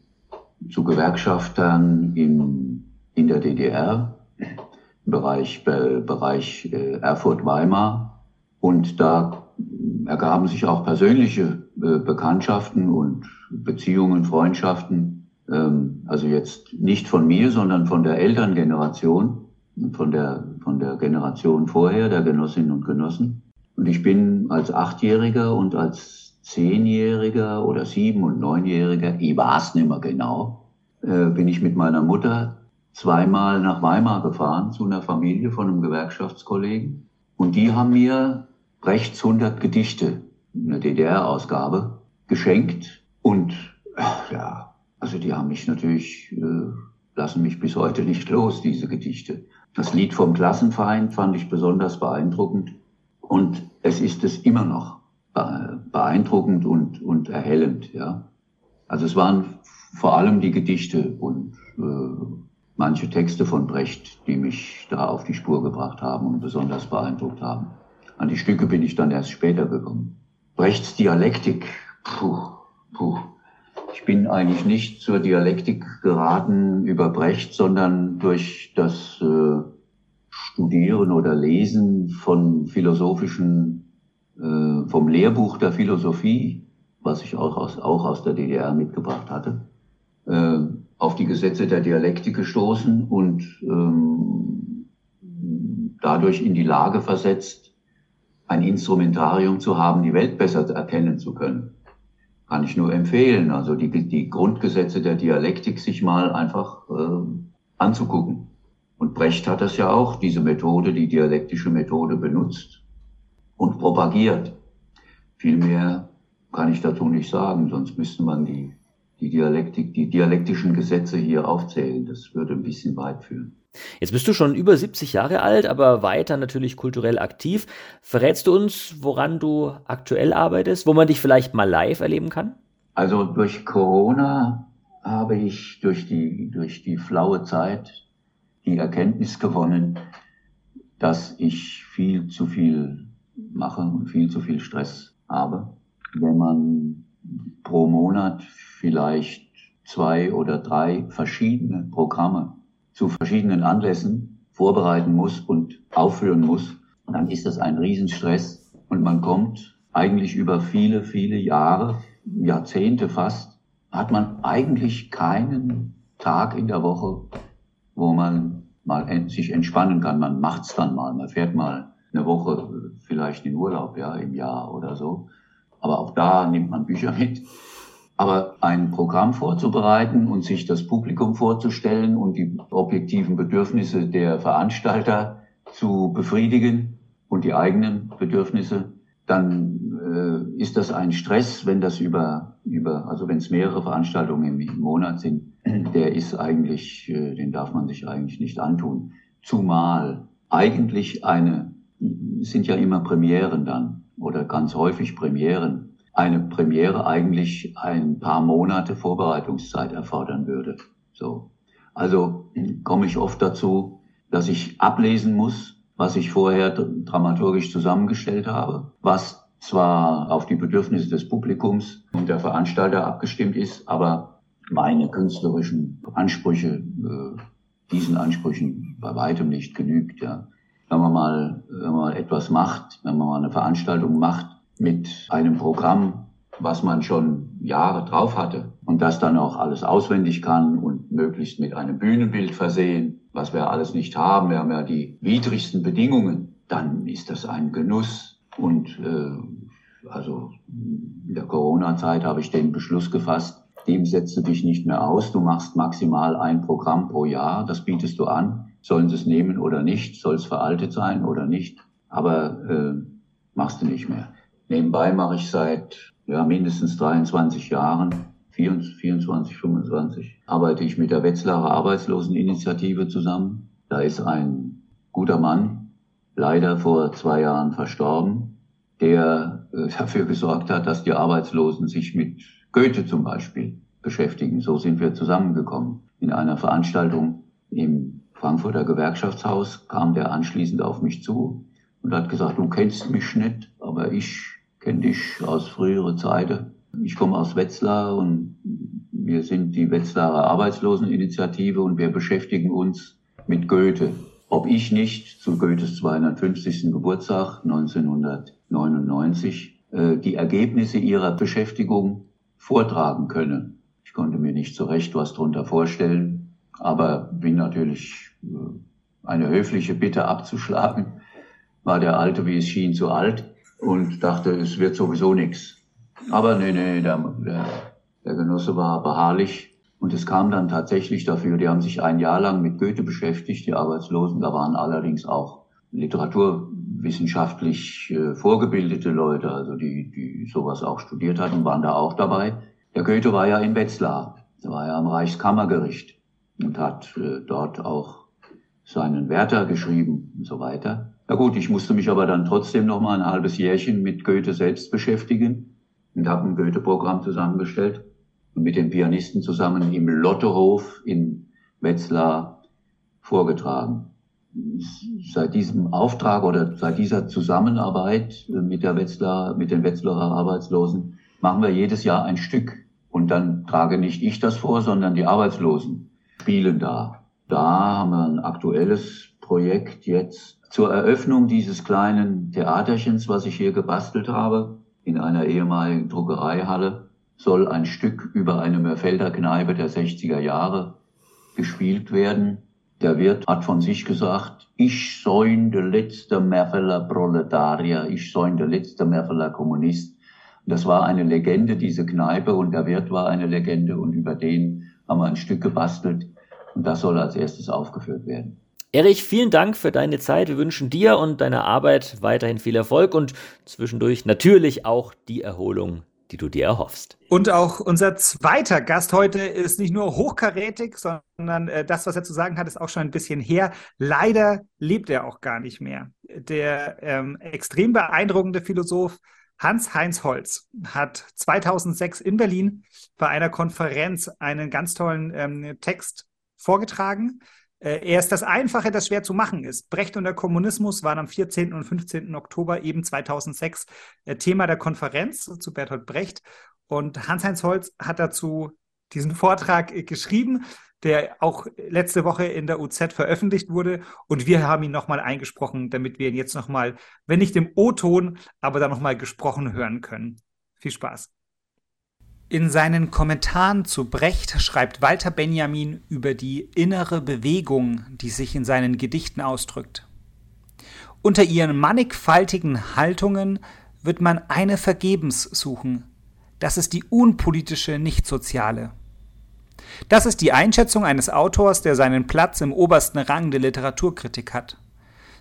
zu Gewerkschaftern in, in der DDR, im Bereich, Bereich äh, Erfurt-Weimar. Und da ergaben sich auch persönliche äh, Bekanntschaften und Beziehungen, Freundschaften. Ähm, also jetzt nicht von mir, sondern von der Elterngeneration, von der, von der Generation vorher, der Genossinnen und Genossen. Und ich bin als Achtjähriger und als Zehnjähriger oder Sieben- und Neunjähriger, ich weiß nicht mehr genau, äh, bin ich mit meiner Mutter zweimal nach Weimar gefahren zu einer Familie von einem Gewerkschaftskollegen. Und die haben mir Brechts 100 Gedichte, eine DDR-Ausgabe, geschenkt. Und ja, also die haben mich natürlich, äh, lassen mich bis heute nicht los, diese Gedichte. Das Lied vom Klassenfeind fand ich besonders beeindruckend. Und es ist es immer noch beeindruckend und, und erhellend, ja. Also es waren vor allem die Gedichte und äh, manche Texte von Brecht, die mich da auf die Spur gebracht haben und besonders beeindruckt haben. An die Stücke bin ich dann erst später gekommen. Brechts Dialektik, puh, puh. Ich bin eigentlich nicht zur Dialektik geraten über Brecht, sondern durch das äh, Studieren oder Lesen von philosophischen, äh, vom Lehrbuch der Philosophie, was ich auch aus, auch aus der DDR mitgebracht hatte, äh, auf die Gesetze der Dialektik gestoßen und ähm, dadurch in die Lage versetzt, ein Instrumentarium zu haben, die Welt besser erkennen zu können. Kann ich nur empfehlen, also die, die Grundgesetze der Dialektik sich mal einfach äh, anzugucken. Und Brecht hat das ja auch, diese Methode, die dialektische Methode benutzt. und propagiert. Viel mehr kann ich dazu nicht sagen, sonst müsste man die, die Dialektik, die dialektischen Gesetze hier aufzählen. Das würde ein bisschen weit führen. Jetzt bist du schon über 70 Jahre alt, aber weiter natürlich kulturell aktiv. Verrätst du uns, woran du aktuell arbeitest, wo man dich vielleicht mal live erleben kann? Also durch Corona habe ich durch die, durch die flaue Zeit die Erkenntnis gewonnen, dass ich viel zu viel mache und viel zu viel Stress habe. Wenn man pro Monat vielleicht zwei oder drei verschiedene Programme zu verschiedenen Anlässen vorbereiten muss und aufführen muss, dann ist das ein Riesenstress und man kommt eigentlich über viele, viele Jahre, Jahrzehnte fast, hat man eigentlich keinen Tag in der Woche, wo man mal sich entspannen kann. Man macht's dann mal, man fährt mal eine Woche vielleicht in Urlaub, ja, im Jahr oder so. Aber auch da nimmt man Bücher mit. Aber ein Programm vorzubereiten und sich das Publikum vorzustellen und die objektiven Bedürfnisse der Veranstalter zu befriedigen und die eigenen Bedürfnisse, dann äh, ist das ein Stress, wenn das über, über also wenn es mehrere Veranstaltungen im, Monat sind, der ist eigentlich, äh, den darf man sich eigentlich nicht antun. Zumal eigentlich eine, sind ja immer Premieren dann oder ganz häufig Premieren eine Premiere eigentlich ein paar Monate Vorbereitungszeit erfordern würde. So. Also komme ich oft dazu, dass ich ablesen muss, was ich vorher dramaturgisch zusammengestellt habe, was zwar auf die Bedürfnisse des Publikums und der Veranstalter abgestimmt ist, aber meine künstlerischen Ansprüche äh, diesen Ansprüchen bei weitem nicht genügt. Ja. Wenn man mal, wenn man etwas macht, wenn man mal eine Veranstaltung macht, mit einem Programm, was man schon Jahre drauf hatte und das dann auch alles auswendig kann und möglichst mit einem Bühnenbild versehen, was wir alles nicht haben. Wir haben ja die widrigsten Bedingungen. Dann ist das ein Genuss und äh, also in der Corona-Zeit habe ich den Beschluss gefasst, dem setzt du dich nicht mehr aus. Du machst maximal ein Programm pro Jahr. Das bietest du an. Sollen sie es nehmen oder nicht? Soll es veraltet sein oder nicht? Aber äh, machst du nicht mehr. Nebenbei mache ich seit ja, mindestens 23 Jahren, 24, 25, arbeite ich mit der Wetzlarer Arbeitsloseninitiative zusammen. Da ist ein guter Mann, leider vor zwei Jahren verstorben, der äh, <laughs> dafür gesorgt hat, dass die Arbeitslosen sich mit Goethe zum Beispiel beschäftigen. So sind wir zusammengekommen. In einer Veranstaltung im Frankfurter Gewerkschaftshaus kam der anschließend auf mich zu und hat gesagt, du kennst mich nicht, aber ich kenne dich aus früherer Zeiten. Ich komme aus Wetzlar und wir sind die Wetzlarer Arbeitsloseninitiative und wir beschäftigen uns mit Goethe. Ob ich nicht zu Goethes 250. Geburtstag 1999 äh, die Ergebnisse ihrer Beschäftigung vortragen könne. Ich konnte mir nicht so recht was darunter vorstellen, aber bin natürlich äh, eine höfliche Bitte abzuschlagen. War der Alte, wie es schien, zu alt und dachte, es wird sowieso nichts. Aber nee, nee, der, der, der Genosse war beharrlich und es kam dann tatsächlich dafür, die haben sich ein Jahr lang mit Goethe beschäftigt, die Arbeitslosen, da waren allerdings auch literaturwissenschaftlich äh, vorgebildete Leute, also die, die sowas auch studiert hatten, waren da auch dabei. Der Goethe war ja in Wetzlar, der war ja am Reichskammergericht und hat äh, dort auch seinen Werther geschrieben und so weiter. Na gut, ich musste mich aber dann trotzdem noch mal ein halbes Jährchen mit Goethe selbst beschäftigen und habe ein Goethe-Programm zusammengestellt und mit den Pianisten zusammen im Lottehof in Wetzlar vorgetragen. Seit diesem Auftrag oder seit dieser Zusammenarbeit mit der Wetzlar, mit den Wetzlarer Arbeitslosen machen wir jedes Jahr ein Stück. Und dann trage nicht ich das vor, sondern die Arbeitslosen spielen da. Da haben wir ein aktuelles Projekt jetzt zur Eröffnung dieses kleinen Theaterchens, was ich hier gebastelt habe, in einer ehemaligen Druckereihalle, soll ein Stück über eine Mörfelder Kneipe der 60er Jahre gespielt werden. Der Wirt hat von sich gesagt, ich soin der letzte Merfeller Proletarier, ich soin der letzte Merfeller Kommunist. das war eine Legende, diese Kneipe, und der Wirt war eine Legende, und über den haben wir ein Stück gebastelt, und das soll als erstes aufgeführt werden. Erich, vielen Dank für deine Zeit. Wir wünschen dir und deiner Arbeit weiterhin viel Erfolg und zwischendurch natürlich auch die Erholung, die du dir erhoffst. Und auch unser zweiter Gast heute ist nicht nur hochkarätig, sondern äh, das, was er zu sagen hat, ist auch schon ein bisschen her. Leider lebt er auch gar nicht mehr. Der ähm, extrem beeindruckende Philosoph Hans-Heinz Holz hat 2006 in Berlin bei einer Konferenz einen ganz tollen ähm, Text vorgetragen. Äh, er ist das Einfache, das schwer zu machen ist. Brecht und der Kommunismus waren am 14. und 15. Oktober eben 2006 äh, Thema der Konferenz zu Bertolt Brecht. Und Hans-Heinz Holz hat dazu diesen <laughs> Vortrag äh, geschrieben, der auch letzte Woche in der UZ veröffentlicht wurde. Und wir haben ihn nochmal eingesprochen, damit wir ihn jetzt nochmal, wenn nicht im O-Ton, aber dann nochmal gesprochen hören können. Viel Spaß. In seinen Kommentaren zu Brecht schreibt Walter Benjamin über die innere Bewegung, die sich in seinen Gedichten ausdrückt. Unter ihren mannigfaltigen Haltungen wird man eine vergebens suchen. Das ist die unpolitische, nicht soziale. Das ist die Einschätzung eines Autors, der seinen Platz im obersten Rang der Literaturkritik hat.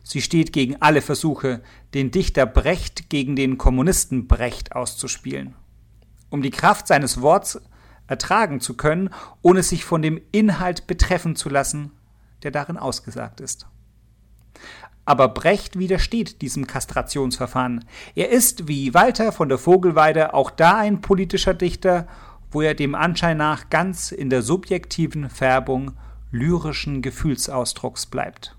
Sie steht gegen alle Versuche, den Dichter Brecht gegen den Kommunisten Brecht auszuspielen um die Kraft seines Worts ertragen zu können, ohne sich von dem Inhalt betreffen zu lassen, der darin ausgesagt ist. Aber Brecht widersteht diesem Kastrationsverfahren. Er ist, wie Walter von der Vogelweide, auch da ein politischer Dichter, wo er dem Anschein nach ganz in der subjektiven Färbung lyrischen Gefühlsausdrucks bleibt.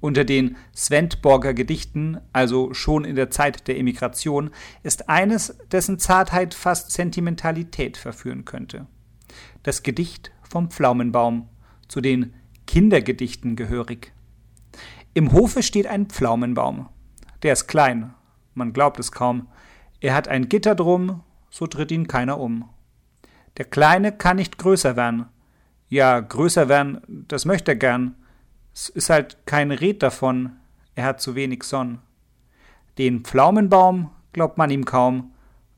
Unter den Svendborger Gedichten, also schon in der Zeit der Emigration, ist eines, dessen Zartheit fast Sentimentalität verführen könnte. Das Gedicht vom Pflaumenbaum, zu den Kindergedichten gehörig. Im Hofe steht ein Pflaumenbaum. Der ist klein, man glaubt es kaum. Er hat ein Gitter drum, so tritt ihn keiner um. Der Kleine kann nicht größer werden. Ja, größer werden, das möchte er gern, es ist halt kein Red davon, er hat zu wenig Sonn. Den Pflaumenbaum glaubt man ihm kaum,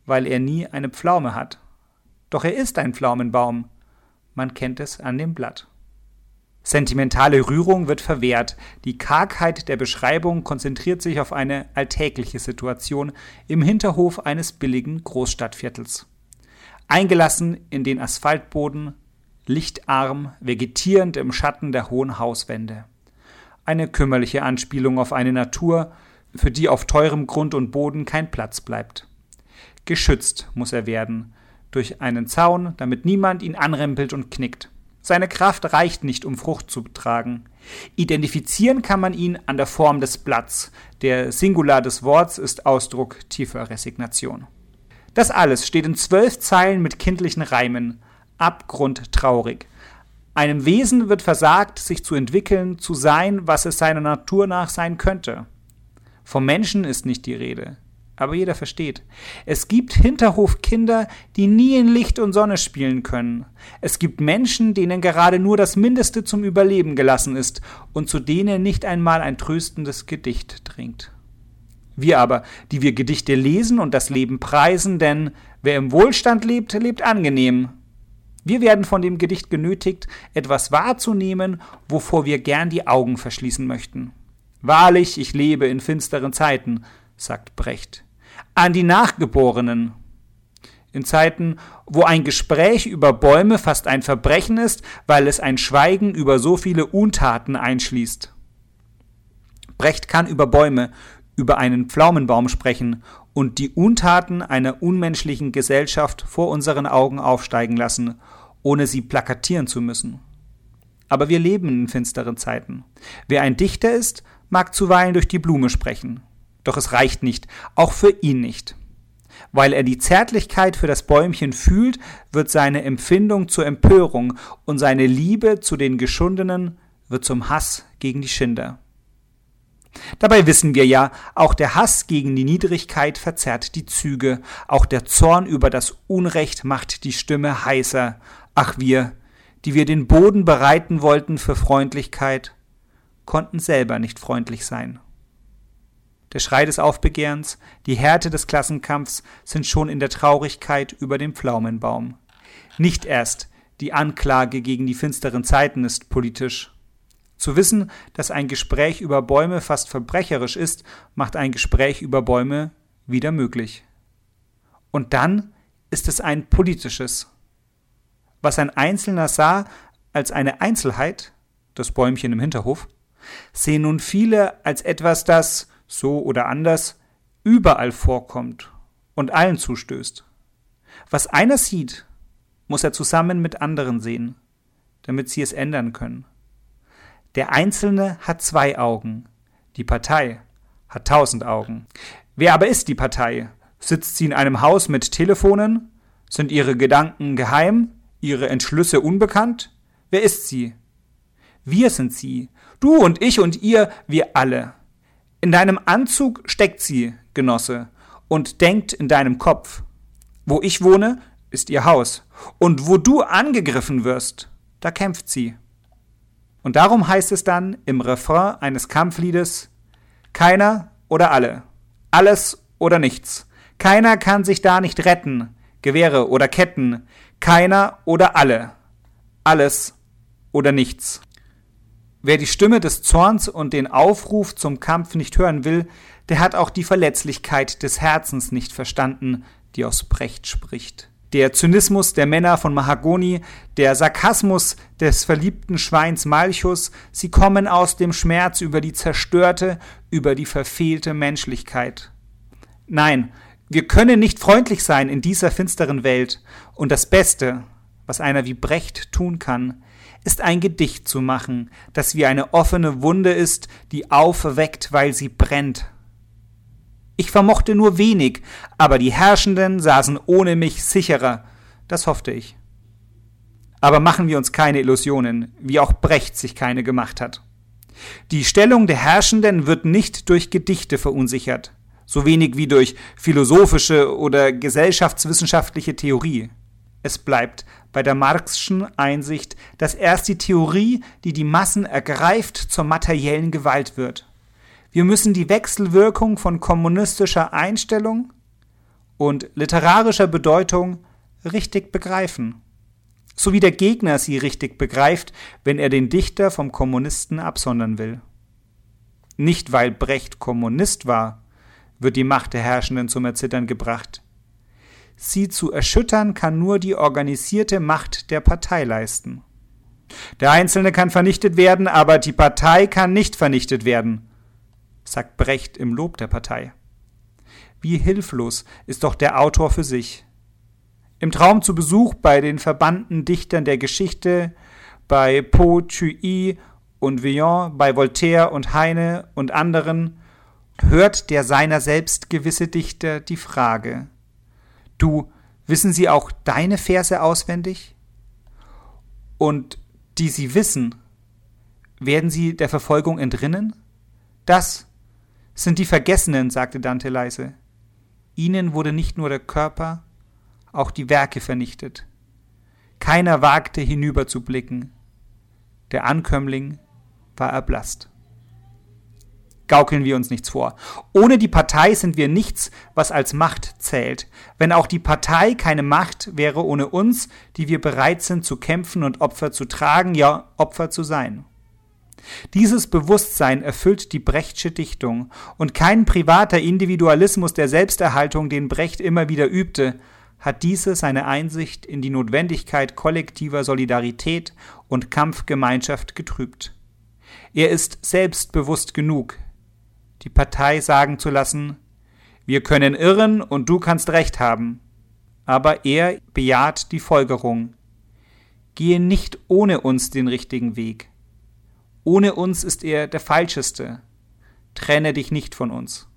weil er nie eine Pflaume hat. Doch er ist ein Pflaumenbaum, man kennt es an dem Blatt. Sentimentale Rührung wird verwehrt, die Kargheit der Beschreibung konzentriert sich auf eine alltägliche Situation im Hinterhof eines billigen Großstadtviertels. Eingelassen in den Asphaltboden, lichtarm, vegetierend im Schatten der hohen Hauswände eine kümmerliche Anspielung auf eine Natur, für die auf teurem Grund und Boden kein Platz bleibt. Geschützt muss er werden, durch einen Zaun, damit niemand ihn anrempelt und knickt. Seine Kraft reicht nicht, um Frucht zu tragen. Identifizieren kann man ihn an der Form des Blatts. Der Singular des Worts ist Ausdruck tiefer Resignation. Das alles steht in zwölf Zeilen mit kindlichen Reimen. Abgrundtraurig. Einem Wesen wird versagt, sich zu entwickeln, zu sein, was es seiner Natur nach sein könnte. Vom Menschen ist nicht die Rede. Aber jeder versteht. Es gibt Hinterhofkinder, die nie in Licht und Sonne spielen können. Es gibt Menschen, denen gerade nur das Mindeste zum Überleben gelassen ist und zu denen nicht einmal ein tröstendes Gedicht dringt. Wir aber, die wir Gedichte lesen und das Leben preisen, denn wer im Wohlstand lebt, lebt angenehm, wir werden von dem Gedicht genötigt, etwas wahrzunehmen, wovor wir gern die Augen verschließen möchten. Wahrlich, ich lebe in finsteren Zeiten, sagt Brecht. An die Nachgeborenen. In Zeiten, wo ein Gespräch über Bäume fast ein Verbrechen ist, weil es ein Schweigen über so viele Untaten einschließt. Brecht kann über Bäume, über einen Pflaumenbaum sprechen und die Untaten einer unmenschlichen Gesellschaft vor unseren Augen aufsteigen lassen, ohne sie plakatieren zu müssen. Aber wir leben in finsteren Zeiten. Wer ein Dichter ist, mag zuweilen durch die Blume sprechen. Doch es reicht nicht, auch für ihn nicht. Weil er die Zärtlichkeit für das Bäumchen fühlt, wird seine Empfindung zur Empörung und seine Liebe zu den Geschundenen wird zum Hass gegen die Schinder. Dabei wissen wir ja, auch der Hass gegen die Niedrigkeit verzerrt die Züge, auch der Zorn über das Unrecht macht die Stimme heißer. Ach wir, die wir den Boden bereiten wollten für Freundlichkeit, konnten selber nicht freundlich sein. Der Schrei des Aufbegehrens, die Härte des Klassenkampfs sind schon in der Traurigkeit über dem Pflaumenbaum. Nicht erst die Anklage gegen die finsteren Zeiten ist politisch, Zu wissen, dass ein Gespräch über Bäume fast verbrecherisch ist, macht ein Gespräch über Bäume wieder möglich. Und dann ist es ein politisches. Was ein Einzelner sah als eine Einzelheit, das Bäumchen im Hinterhof, sehen nun viele als etwas, das, so oder anders, überall vorkommt und allen zustößt. Was einer sieht, muss er zusammen mit anderen sehen, damit sie es ändern können. Der Einzelne hat zwei Augen, die Partei hat tausend Augen. Wer aber ist die Partei? Sitzt sie in einem Haus mit Telefonen? Sind ihre Gedanken geheim? Ihre Entschlüsse unbekannt? Wer ist sie? Wir sind sie. Du und ich und ihr, wir alle. In deinem Anzug steckt sie, Genosse, und denkt in deinem Kopf. Wo ich wohne, ist ihr Haus. Und wo du angegriffen wirst, da kämpft sie. Und darum heißt es dann im Refrain eines Kampfliedes Keiner oder alle, alles oder nichts. Keiner kann sich da nicht retten, Gewehre oder Ketten, keiner oder alle, alles oder nichts. Wer die Stimme des Zorns und den Aufruf zum Kampf nicht hören will, der hat auch die Verletzlichkeit des Herzens nicht verstanden, die aus Brecht spricht. Der Zynismus der Männer von Mahagoni, der Sarkasmus des verliebten Schweins Malchus, sie kommen aus dem Schmerz über die zerstörte, über die verfehlte Menschlichkeit. Nein, wir können nicht freundlich sein in dieser finsteren Welt, und das Beste, was einer wie Brecht tun kann, ist ein Gedicht zu machen, das wie eine offene Wunde ist, die aufweckt, weil sie brennt. Ich vermochte nur wenig, aber die Herrschenden saßen ohne mich sicherer, das hoffte ich. Aber machen wir uns keine Illusionen, wie auch Brecht sich keine gemacht hat. Die Stellung der Herrschenden wird nicht durch Gedichte verunsichert, so wenig wie durch philosophische oder gesellschaftswissenschaftliche Theorie. Es bleibt bei der Marxschen Einsicht, dass erst die Theorie, die die Massen ergreift, zur materiellen Gewalt wird. Wir müssen die Wechselwirkung von kommunistischer Einstellung und literarischer Bedeutung richtig begreifen. So wie der Gegner sie richtig begreift, wenn er den Dichter vom Kommunisten absondern will. Nicht weil Brecht Kommunist war, wird die Macht der Herrschenden zum Erzittern gebracht. Sie zu erschüttern kann nur die organisierte Macht der Partei leisten. Der Einzelne kann vernichtet werden, aber die Partei kann nicht vernichtet werden, sagt Brecht im Lob der Partei. Wie hilflos ist doch der Autor für sich. Im Traum zu Besuch bei den verbannten Dichtern der Geschichte, bei Po Chui und Villon, bei Voltaire und Heine und anderen, hört der seiner selbst gewisse Dichter die Frage, Du, wissen sie auch deine Verse auswendig? Und die sie wissen, werden sie der Verfolgung entrinnen? Das sind die Vergessenen, sagte Dante leise. Ihnen wurde nicht nur der Körper, auch die Werke vernichtet. Keiner wagte hinüberzublicken. Der Ankömmling war erblasst gaukeln wir uns nichts vor. Ohne die Partei sind wir nichts, was als Macht zählt. Wenn auch die Partei keine Macht wäre ohne uns, die wir bereit sind zu kämpfen und Opfer zu tragen, ja Opfer zu sein. Dieses Bewusstsein erfüllt die Brechtsche Dichtung, und kein privater Individualismus der Selbsterhaltung, den Brecht immer wieder übte, hat diese seine Einsicht in die Notwendigkeit kollektiver Solidarität und Kampfgemeinschaft getrübt. Er ist selbstbewusst genug, die Partei sagen zu lassen, wir können irren und du kannst recht haben. Aber er bejaht die Folgerung. Gehe nicht ohne uns den richtigen Weg. Ohne uns ist er der falscheste. Trenne dich nicht von uns.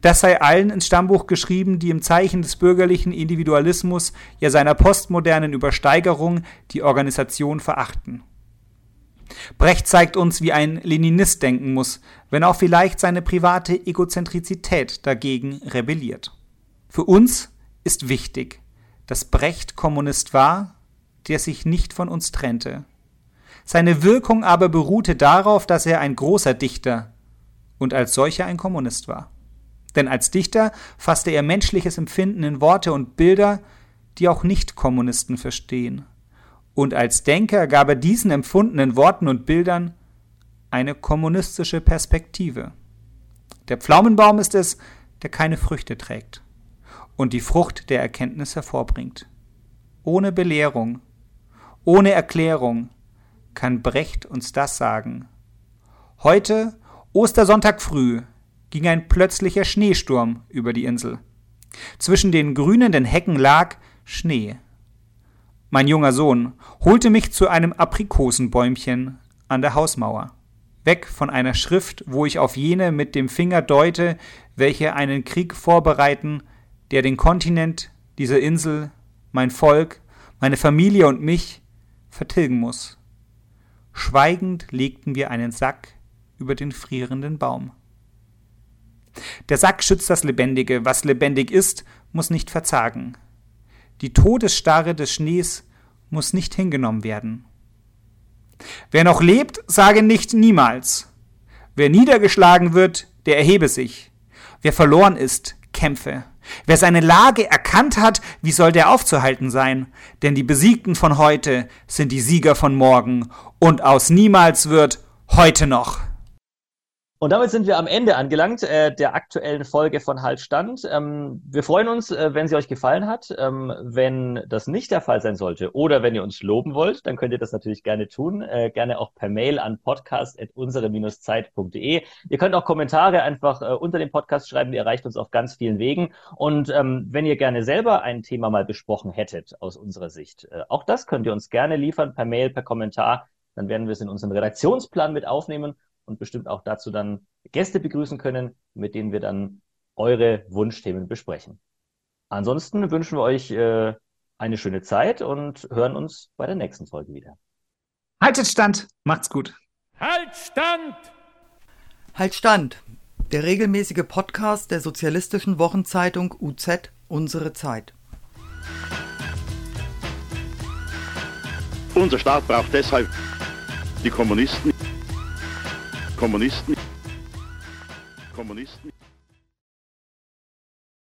Das sei allen ins Stammbuch geschrieben, die im Zeichen des bürgerlichen Individualismus, ja seiner postmodernen Übersteigerung, die Organisation verachten. Brecht zeigt uns, wie ein Leninist denken muss, wenn auch vielleicht seine private Egozentrizität dagegen rebelliert. Für uns ist wichtig, dass Brecht Kommunist war, der sich nicht von uns trennte. Seine Wirkung aber beruhte darauf, dass er ein großer Dichter und als solcher ein Kommunist war. Denn als Dichter fasste er menschliches Empfinden in Worte und Bilder, die auch Nicht-Kommunisten verstehen und als Denker gab er diesen empfundenen Worten und Bildern eine kommunistische Perspektive. Der Pflaumenbaum ist es, der keine Früchte trägt und die Frucht der Erkenntnis hervorbringt. Ohne Belehrung, ohne Erklärung kann Brecht uns das sagen. Heute, Ostersonntag früh, ging ein plötzlicher Schneesturm über die Insel. Zwischen den grünenden Hecken lag Schnee. Mein junger Sohn holte mich zu einem Aprikosenbäumchen an der Hausmauer, weg von einer Schrift, wo ich auf jene mit dem Finger deute, welche einen Krieg vorbereiten, der den Kontinent, diese Insel, mein Volk, meine Familie und mich vertilgen muss. Schweigend legten wir einen Sack über den frierenden Baum. Der Sack schützt das Lebendige, was lebendig ist, muss nicht verzagen. Die Todesstarre des Schnees muss nicht hingenommen werden. Wer noch lebt, sage nicht niemals. Wer niedergeschlagen wird, der erhebe sich. Wer verloren ist, kämpfe. Wer seine Lage erkannt hat, wie soll der aufzuhalten sein? Denn die Besiegten von heute sind die Sieger von morgen, und aus niemals wird heute noch. Und damit sind wir am Ende angelangt äh, der aktuellen Folge von Halt Stand. Ähm, wir freuen uns, äh, wenn sie euch gefallen hat. Ähm, wenn das nicht der Fall sein sollte oder wenn ihr uns loben wollt, dann könnt ihr das natürlich gerne tun. Äh, gerne auch per Mail an podcast.unsere-zeit.de. Ihr könnt auch Kommentare einfach äh, unter dem Podcast schreiben. Ihr erreicht uns auf ganz vielen Wegen. Und ähm, wenn ihr gerne selber ein Thema mal besprochen hättet aus unserer Sicht, äh, auch das könnt ihr uns gerne liefern per Mail, per Kommentar. Dann werden wir es in unseren Redaktionsplan mit aufnehmen und bestimmt auch dazu dann Gäste begrüßen können, mit denen wir dann eure Wunschthemen besprechen. Ansonsten wünschen wir euch äh, eine schöne Zeit und hören uns bei der nächsten Folge wieder. Haltet Stand, macht's gut. Halt Stand! Halt Stand, der regelmäßige Podcast der sozialistischen Wochenzeitung UZ Unsere Zeit. Unser Staat braucht deshalb die Kommunisten. Kommunisten. Kommunisten.